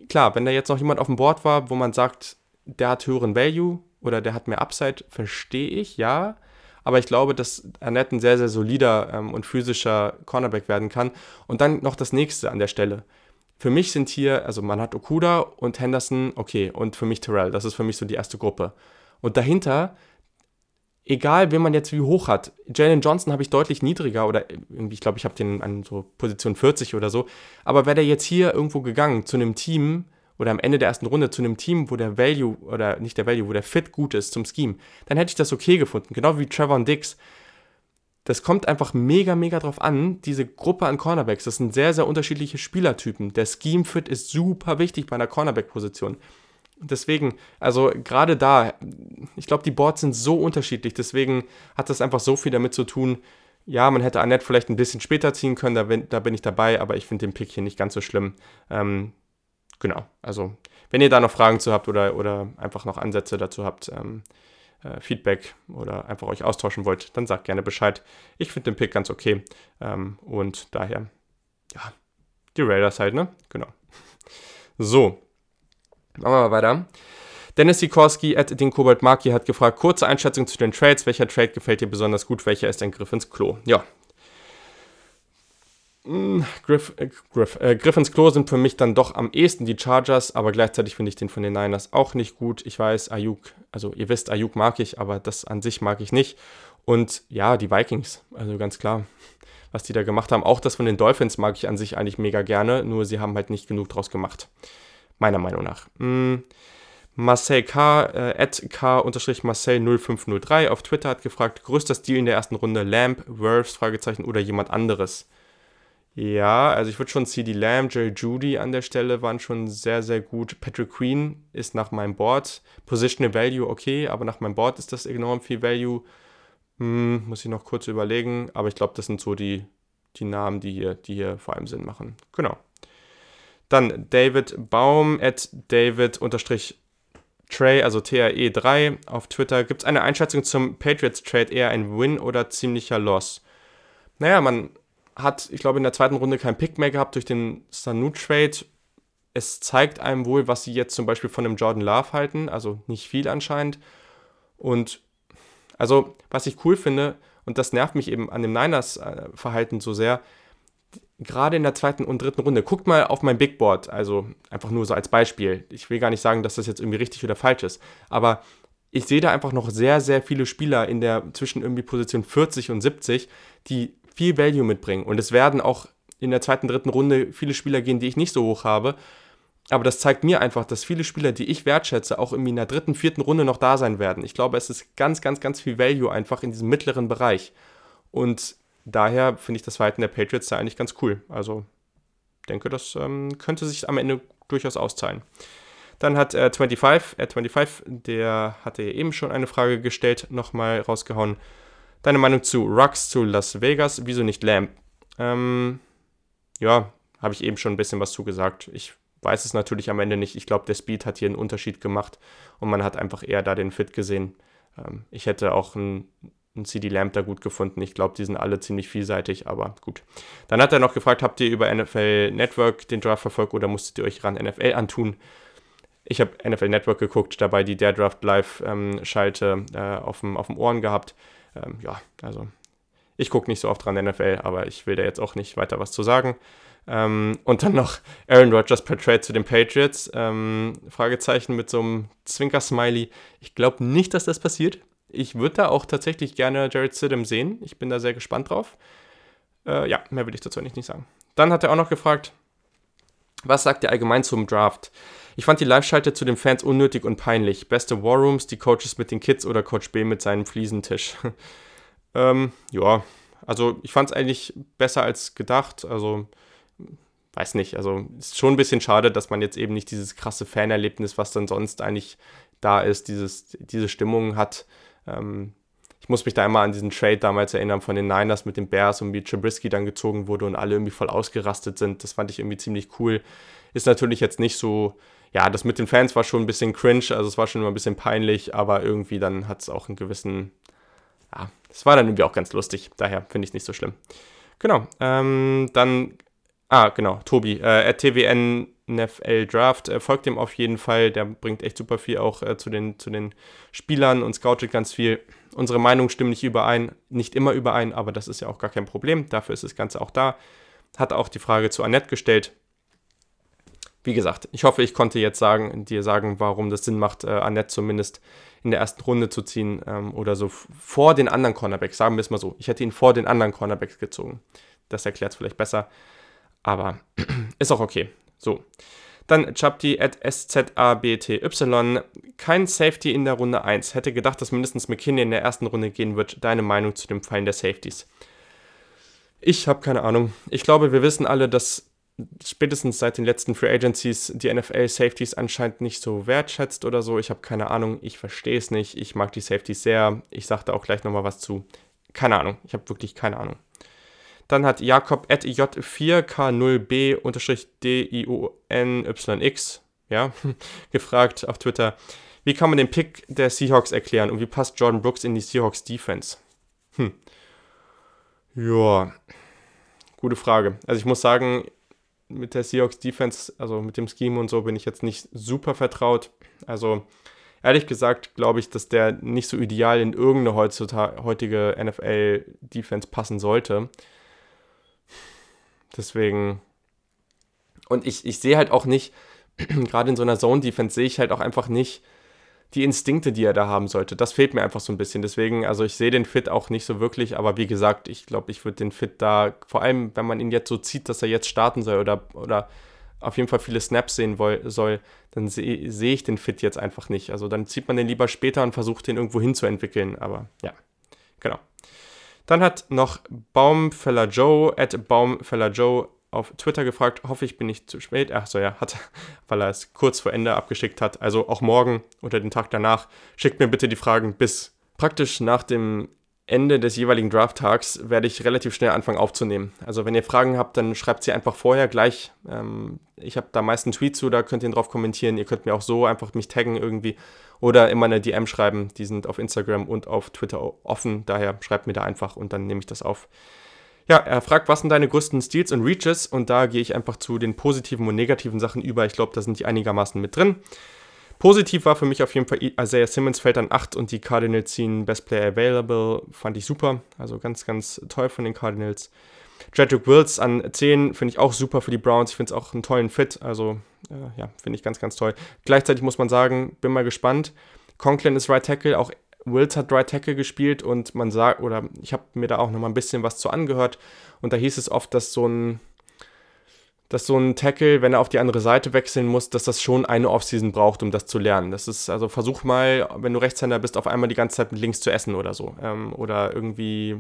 klar, wenn da jetzt noch jemand auf dem Board war, wo man sagt, der hat höheren Value oder der hat mehr Upside, verstehe ich, ja. Aber ich glaube, dass Annette ein sehr, sehr solider ähm, und physischer Cornerback werden kann. Und dann noch das nächste an der Stelle. Für mich sind hier, also man hat Okuda und Henderson, okay, und für mich Terrell. Das ist für mich so die erste Gruppe. Und dahinter, egal wen man jetzt wie hoch hat, Jalen Johnson habe ich deutlich niedriger oder irgendwie, ich glaube, ich habe den an so Position 40 oder so. Aber wäre der jetzt hier irgendwo gegangen zu einem Team, oder am Ende der ersten Runde zu einem Team, wo der Value oder nicht der Value, wo der Fit gut ist zum Scheme, dann hätte ich das okay gefunden. Genau wie Trevor und Dix. Das kommt einfach mega, mega drauf an, diese Gruppe an Cornerbacks. Das sind sehr, sehr unterschiedliche Spielertypen. Der Scheme-Fit ist super wichtig bei einer Cornerback-Position. Deswegen, also gerade da, ich glaube, die Boards sind so unterschiedlich. Deswegen hat das einfach so viel damit zu tun. Ja, man hätte Annette vielleicht ein bisschen später ziehen können, da bin, da bin ich dabei, aber ich finde den Pick hier nicht ganz so schlimm. Ähm, genau, also wenn ihr da noch Fragen zu habt oder, oder einfach noch Ansätze dazu habt, ähm, äh, Feedback oder einfach euch austauschen wollt, dann sagt gerne Bescheid. Ich finde den Pick ganz okay ähm, und daher ja, die Raiders halt, ne? Genau. So, machen wir mal weiter. Dennis Sikorski at den Kobold Maki hat gefragt, kurze Einschätzung zu den Trades. Welcher Trade gefällt dir besonders gut? Welcher ist ein Griff ins Klo? Ja. Hm, Griff, äh, Griff, äh, Griff ins Klo sind für mich dann doch am ehesten die Chargers, aber gleichzeitig finde ich den von den Niners auch nicht gut. Ich weiß, Ayuk, also ihr wisst, Ayuk mag ich, aber das an sich mag ich nicht. Und ja, die Vikings, also ganz klar, was die da gemacht haben. Auch das von den Dolphins mag ich an sich eigentlich mega gerne, nur sie haben halt nicht genug draus gemacht. Meiner Meinung nach. Hm. Marcel K, äh, at K-Marcel0503 auf Twitter hat gefragt, größter Stil in der ersten Runde, Lamb, Worths, Fragezeichen oder jemand anderes? Ja, also ich würde schon CD Lamb, Jerry Judy an der Stelle waren schon sehr, sehr gut. Patrick Queen ist nach meinem Board. Positional Value okay, aber nach meinem Board ist das enorm viel Value. Hm, muss ich noch kurz überlegen, aber ich glaube, das sind so die, die Namen, die hier, die hier vor allem Sinn machen. Genau. Dann David Baum at David unterstrich Trey, also TRE3 auf Twitter. Gibt es eine Einschätzung zum Patriots Trade eher ein Win oder ziemlicher Loss? Naja, man hat, ich glaube, in der zweiten Runde keinen Pick mehr gehabt durch den Sanu Trade. Es zeigt einem wohl, was sie jetzt zum Beispiel von dem Jordan Love halten, also nicht viel anscheinend. Und also, was ich cool finde, und das nervt mich eben an dem Niners-Verhalten so sehr, gerade in der zweiten und dritten Runde, guckt mal auf mein Big Board, also einfach nur so als Beispiel. Ich will gar nicht sagen, dass das jetzt irgendwie richtig oder falsch ist, aber ich sehe da einfach noch sehr, sehr viele Spieler in der zwischen irgendwie Position 40 und 70, die viel Value mitbringen. Und es werden auch in der zweiten, dritten Runde viele Spieler gehen, die ich nicht so hoch habe. Aber das zeigt mir einfach, dass viele Spieler, die ich wertschätze, auch in der dritten, vierten Runde noch da sein werden. Ich glaube, es ist ganz, ganz, ganz viel Value einfach in diesem mittleren Bereich. Und daher finde ich das Verhalten der Patriots da eigentlich ganz cool. Also denke, das ähm, könnte sich am Ende durchaus auszahlen. Dann hat äh, 25, äh, 25, der hatte eben schon eine Frage gestellt, nochmal rausgehauen. Deine Meinung zu Rux zu Las Vegas? Wieso nicht Lamp? Ähm, ja, habe ich eben schon ein bisschen was zugesagt. Ich weiß es natürlich am Ende nicht. Ich glaube, der Speed hat hier einen Unterschied gemacht und man hat einfach eher da den Fit gesehen. Ähm, ich hätte auch einen ein CD Lamp da gut gefunden. Ich glaube, die sind alle ziemlich vielseitig, aber gut. Dann hat er noch gefragt, habt ihr über NFL Network den Draft verfolgt oder musstet ihr euch ran NFL antun? Ich habe NFL Network geguckt, dabei die Der Draft Live-Schalte ähm, äh, auf, dem, auf dem Ohren gehabt. Ähm, ja, also ich gucke nicht so oft dran NFL, aber ich will da jetzt auch nicht weiter was zu sagen. Ähm, und dann noch Aaron Rodgers per Trade zu den Patriots. Ähm, Fragezeichen mit so einem Zwinker-Smiley. Ich glaube nicht, dass das passiert. Ich würde da auch tatsächlich gerne Jared Sidham sehen. Ich bin da sehr gespannt drauf. Äh, ja, mehr will ich dazu nicht sagen. Dann hat er auch noch gefragt, was sagt ihr allgemein zum Draft? Ich fand die Live-Schalte zu den Fans unnötig und peinlich. Beste Warrooms, die Coaches mit den Kids oder Coach B mit seinem Fliesentisch. <laughs> ähm, ja, also ich fand es eigentlich besser als gedacht. Also, weiß nicht. Also, ist schon ein bisschen schade, dass man jetzt eben nicht dieses krasse Fanerlebnis, was dann sonst eigentlich da ist, dieses, diese Stimmung hat. Ähm, ich muss mich da immer an diesen Trade damals erinnern von den Niners mit den Bears und wie Trubisky dann gezogen wurde und alle irgendwie voll ausgerastet sind. Das fand ich irgendwie ziemlich cool. Ist natürlich jetzt nicht so, ja, das mit den Fans war schon ein bisschen cringe, also es war schon immer ein bisschen peinlich, aber irgendwie dann hat es auch einen gewissen, ja, es war dann irgendwie auch ganz lustig. Daher finde ich es nicht so schlimm. Genau, ähm, dann, ah, genau, Tobi, äh, TWN NFL Draft. Äh, folgt dem auf jeden Fall. Der bringt echt super viel auch äh, zu, den, zu den Spielern und scoutet ganz viel. Unsere Meinungen stimmen nicht überein, nicht immer überein, aber das ist ja auch gar kein Problem. Dafür ist das Ganze auch da. Hat auch die Frage zu Annette gestellt. Wie gesagt, ich hoffe, ich konnte jetzt sagen, dir sagen, warum das Sinn macht, äh, Annette zumindest in der ersten Runde zu ziehen ähm, oder so vor den anderen Cornerbacks. Sagen wir es mal so. Ich hätte ihn vor den anderen Cornerbacks gezogen. Das erklärt es vielleicht besser. Aber <clears throat> ist auch okay. So. Dann Chapti at SZABTY. Kein Safety in der Runde 1. Hätte gedacht, dass mindestens McKinney in der ersten Runde gehen wird. Deine Meinung zu dem Fallen der Safeties? Ich habe keine Ahnung. Ich glaube, wir wissen alle, dass spätestens seit den letzten Free Agencies die NFL Safeties anscheinend nicht so wertschätzt oder so. Ich habe keine Ahnung. Ich verstehe es nicht. Ich mag die Safeties sehr. Ich sage da auch gleich nochmal was zu. Keine Ahnung. Ich habe wirklich keine Ahnung. Dann hat Jakob at J4K0B-DIUNYX ja, <laughs> gefragt auf Twitter, wie kann man den Pick der Seahawks erklären und wie passt Jordan Brooks in die Seahawks Defense? Hm. Ja, gute Frage. Also ich muss sagen, mit der Seahawks Defense, also mit dem Scheme und so, bin ich jetzt nicht super vertraut. Also ehrlich gesagt glaube ich, dass der nicht so ideal in irgendeine heutige NFL Defense passen sollte. Deswegen. Und ich, ich sehe halt auch nicht, <clears throat> gerade in so einer Zone Defense sehe ich halt auch einfach nicht, die Instinkte, die er da haben sollte. Das fehlt mir einfach so ein bisschen. Deswegen, also ich sehe den Fit auch nicht so wirklich, aber wie gesagt, ich glaube, ich würde den Fit da, vor allem wenn man ihn jetzt so zieht, dass er jetzt starten soll oder, oder auf jeden Fall viele Snaps sehen soll, dann sehe seh ich den Fit jetzt einfach nicht. Also dann zieht man den lieber später und versucht den irgendwo hinzuentwickeln. Aber ja, genau. Dann hat noch Baumfeller Joe, at Baumfeller Joe auf Twitter gefragt, hoffe ich bin nicht zu spät. Ach so, ja, hat, <laughs> weil er es kurz vor Ende abgeschickt hat. Also auch morgen oder den Tag danach. Schickt mir bitte die Fragen bis praktisch nach dem Ende des jeweiligen Draft-Tags werde ich relativ schnell anfangen aufzunehmen. Also wenn ihr Fragen habt, dann schreibt sie einfach vorher gleich. Ähm, ich habe da meist einen Tweet zu, da könnt ihr drauf kommentieren. Ihr könnt mir auch so einfach mich taggen irgendwie oder immer eine DM schreiben. Die sind auf Instagram und auf Twitter offen. Daher schreibt mir da einfach und dann nehme ich das auf. Ja, er fragt, was sind deine größten Steals und Reaches? Und da gehe ich einfach zu den positiven und negativen Sachen über. Ich glaube, da sind die einigermaßen mit drin. Positiv war für mich auf jeden Fall Isaiah Simmons fällt an 8 und die Cardinals ziehen Best Player Available. Fand ich super. Also ganz, ganz toll von den Cardinals. Jedrick Wills an 10 finde ich auch super für die Browns. Ich finde es auch einen tollen Fit. Also äh, ja, finde ich ganz, ganz toll. Gleichzeitig muss man sagen, bin mal gespannt. Conklin ist Right Tackle, auch Wills hat Right Tackle gespielt und man sagt, oder ich habe mir da auch noch mal ein bisschen was zu angehört und da hieß es oft, dass so ein dass so ein Tackle, wenn er auf die andere Seite wechseln muss, dass das schon eine Offseason braucht, um das zu lernen. Das ist, also versuch mal, wenn du Rechtshänder bist, auf einmal die ganze Zeit mit links zu essen oder so. Ähm, oder irgendwie,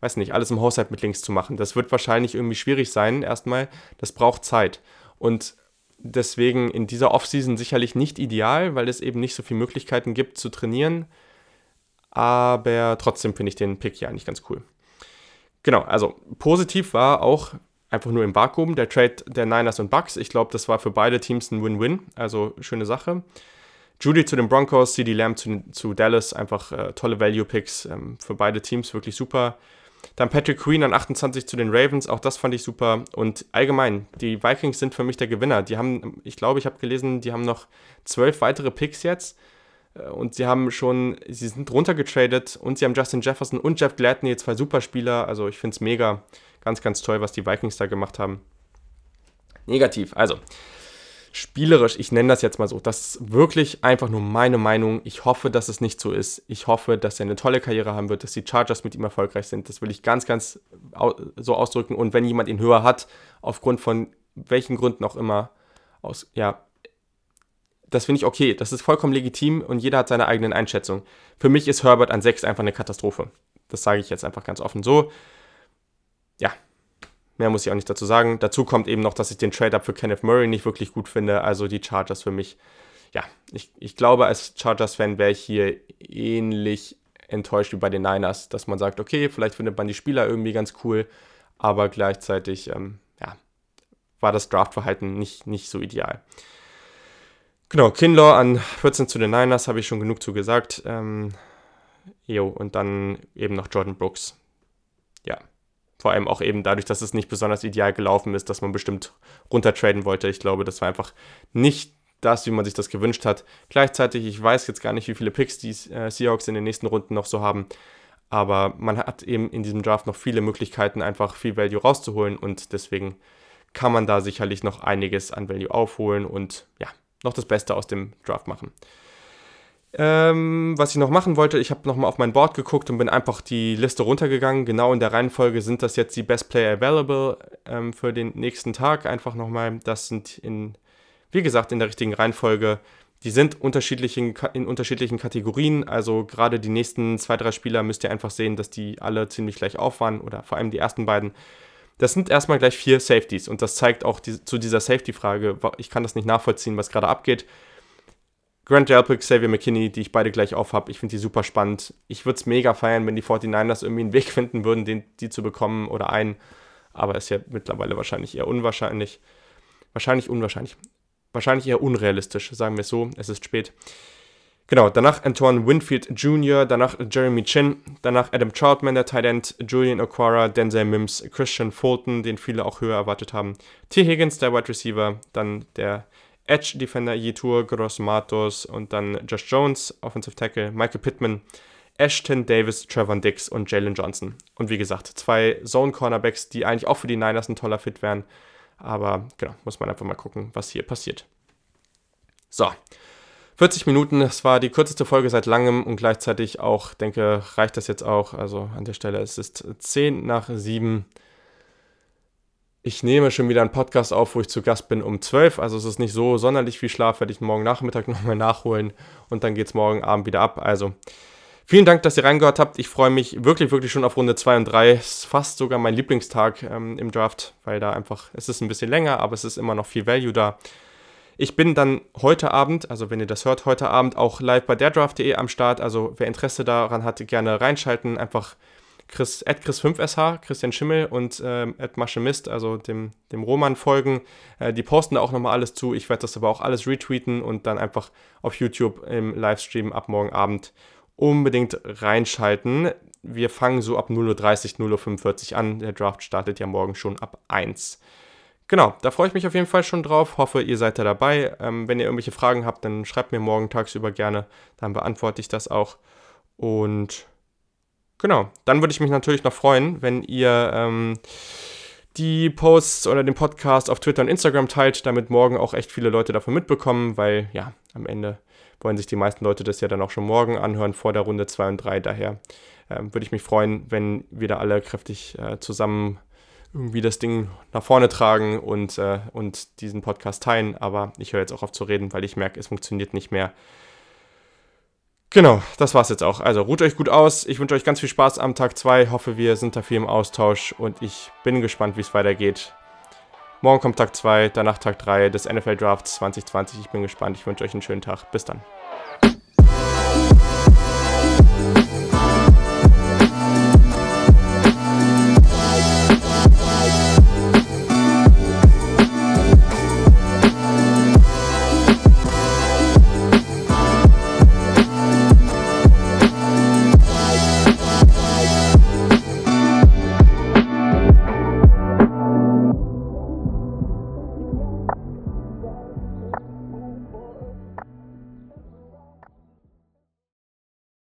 weiß nicht, alles im Haushalt mit links zu machen. Das wird wahrscheinlich irgendwie schwierig sein, erstmal. Das braucht Zeit. Und deswegen in dieser Offseason sicherlich nicht ideal, weil es eben nicht so viele Möglichkeiten gibt zu trainieren. Aber trotzdem finde ich den Pick hier eigentlich ganz cool. Genau, also positiv war auch, einfach nur im Vakuum. Der Trade der Niners und Bucks, ich glaube, das war für beide Teams ein Win-Win, also schöne Sache. Judy zu den Broncos, CD Lamb zu, zu Dallas, einfach äh, tolle Value-Picks ähm, für beide Teams, wirklich super. Dann Patrick Queen an 28 zu den Ravens, auch das fand ich super. Und allgemein, die Vikings sind für mich der Gewinner. Die haben, ich glaube, ich habe gelesen, die haben noch zwölf weitere Picks jetzt. Äh, und sie haben schon, sie sind runtergetradet und sie haben Justin Jefferson und Jeff Gladney, zwei Superspieler. Also ich finde es mega. Ganz, ganz toll, was die Vikings da gemacht haben. Negativ, also spielerisch, ich nenne das jetzt mal so, das ist wirklich einfach nur meine Meinung. Ich hoffe, dass es nicht so ist. Ich hoffe, dass er eine tolle Karriere haben wird, dass die Chargers mit ihm erfolgreich sind. Das will ich ganz, ganz so ausdrücken. Und wenn jemand ihn höher hat, aufgrund von welchen Gründen auch immer, aus, ja, das finde ich okay. Das ist vollkommen legitim und jeder hat seine eigenen Einschätzungen. Für mich ist Herbert an 6 einfach eine Katastrophe. Das sage ich jetzt einfach ganz offen so ja, mehr muss ich auch nicht dazu sagen. Dazu kommt eben noch, dass ich den Trade-Up für Kenneth Murray nicht wirklich gut finde. Also die Chargers für mich, ja, ich, ich glaube, als Chargers-Fan wäre ich hier ähnlich enttäuscht wie bei den Niners, dass man sagt, okay, vielleicht findet man die Spieler irgendwie ganz cool, aber gleichzeitig, ähm, ja, war das Draftverhalten nicht, nicht so ideal. Genau, Kinlaw an 14 zu den Niners habe ich schon genug zu gesagt. Ähm, jo, und dann eben noch Jordan Brooks. Ja, vor allem auch eben dadurch, dass es nicht besonders ideal gelaufen ist, dass man bestimmt runtertraden wollte. Ich glaube, das war einfach nicht das, wie man sich das gewünscht hat. Gleichzeitig, ich weiß jetzt gar nicht, wie viele Picks die äh, Seahawks in den nächsten Runden noch so haben. Aber man hat eben in diesem Draft noch viele Möglichkeiten, einfach viel Value rauszuholen. Und deswegen kann man da sicherlich noch einiges an Value aufholen und ja, noch das Beste aus dem Draft machen. Ähm, was ich noch machen wollte, ich habe nochmal auf mein Board geguckt und bin einfach die Liste runtergegangen. Genau in der Reihenfolge sind das jetzt die Best Player Available ähm, für den nächsten Tag. Einfach nochmal, das sind in, wie gesagt, in der richtigen Reihenfolge. Die sind unterschiedlichen, in unterschiedlichen Kategorien. Also gerade die nächsten zwei, drei Spieler müsst ihr einfach sehen, dass die alle ziemlich gleich auf waren oder vor allem die ersten beiden. Das sind erstmal gleich vier Safeties und das zeigt auch die, zu dieser Safety-Frage, ich kann das nicht nachvollziehen, was gerade abgeht. Grant Delpit, Xavier McKinney, die ich beide gleich auf habe. Ich finde die super spannend. Ich würde es mega feiern, wenn die 49ers irgendwie einen Weg <laughs> finden würden, den, die zu bekommen oder einen. Aber ist ja mittlerweile wahrscheinlich eher unwahrscheinlich. Wahrscheinlich unwahrscheinlich. Wahrscheinlich eher unrealistisch, sagen wir es so. Es ist spät. Genau, danach Antoine Winfield Jr., danach Jeremy Chin, danach Adam Troutman, der Tight Julian Aquara, Denzel Mims, Christian Fulton, den viele auch höher erwartet haben, T. Higgins, der Wide Receiver, dann der Edge Defender Yetur Gross Matos und dann Josh Jones, Offensive Tackle, Michael Pittman, Ashton Davis, Trevor Dix und Jalen Johnson. Und wie gesagt, zwei Zone Cornerbacks, die eigentlich auch für die Niners ein toller Fit wären. Aber genau, muss man einfach mal gucken, was hier passiert. So, 40 Minuten, das war die kürzeste Folge seit langem und gleichzeitig auch, denke, reicht das jetzt auch. Also an der Stelle, es ist 10 nach 7. Ich nehme schon wieder einen Podcast auf, wo ich zu Gast bin um 12. Also es ist nicht so sonderlich viel Schlaf, werde ich morgen Nachmittag <laughs> nochmal nachholen und dann geht es morgen Abend wieder ab. Also vielen Dank, dass ihr reingehört habt. Ich freue mich wirklich, wirklich schon auf Runde 2 und 3. Es ist fast sogar mein Lieblingstag ähm, im Draft, weil da einfach, es ist ein bisschen länger, aber es ist immer noch viel Value da. Ich bin dann heute Abend, also wenn ihr das hört, heute Abend auch live bei derdraft.de am Start. Also wer Interesse daran hat, gerne reinschalten. Einfach Chris, at Chris5sh, Christian Schimmel und ähm, at Maschemist, also dem, dem Roman folgen. Äh, die posten da auch nochmal alles zu. Ich werde das aber auch alles retweeten und dann einfach auf YouTube im Livestream ab morgen Abend unbedingt reinschalten. Wir fangen so ab 0.30 Uhr, 0.45 Uhr an. Der Draft startet ja morgen schon ab 1 Genau, da freue ich mich auf jeden Fall schon drauf. Hoffe, ihr seid da dabei. Ähm, wenn ihr irgendwelche Fragen habt, dann schreibt mir morgen tagsüber gerne. Dann beantworte ich das auch. Und genau, dann würde ich mich natürlich noch freuen, wenn ihr ähm, die Posts oder den Podcast auf Twitter und Instagram teilt, damit morgen auch echt viele Leute davon mitbekommen, weil ja, am Ende wollen sich die meisten Leute das ja dann auch schon morgen anhören vor der Runde 2 und 3. Daher ähm, würde ich mich freuen, wenn wir da alle kräftig äh, zusammen irgendwie das Ding nach vorne tragen und, äh, und diesen Podcast teilen. Aber ich höre jetzt auch auf zu reden, weil ich merke, es funktioniert nicht mehr. Genau, das war's jetzt auch. Also ruht euch gut aus. Ich wünsche euch ganz viel Spaß am Tag 2. Hoffe, wir sind da viel im Austausch und ich bin gespannt, wie es weitergeht. Morgen kommt Tag 2, danach Tag 3 des NFL Drafts 2020. Ich bin gespannt. Ich wünsche euch einen schönen Tag. Bis dann.